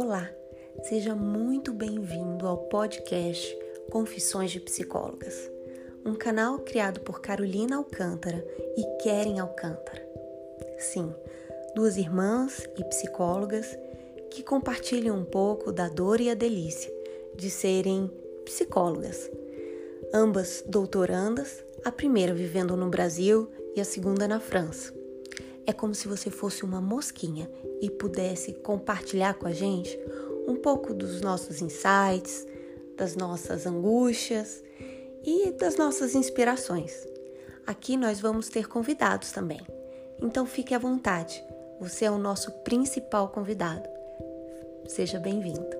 Olá, seja muito bem-vindo ao podcast Confissões de Psicólogas, um canal criado por Carolina Alcântara e Keren Alcântara. Sim, duas irmãs e psicólogas que compartilham um pouco da dor e a delícia de serem psicólogas. Ambas doutorandas, a primeira vivendo no Brasil e a segunda na França. É como se você fosse uma mosquinha e pudesse compartilhar com a gente um pouco dos nossos insights, das nossas angústias e das nossas inspirações. Aqui nós vamos ter convidados também. Então fique à vontade, você é o nosso principal convidado. Seja bem-vindo.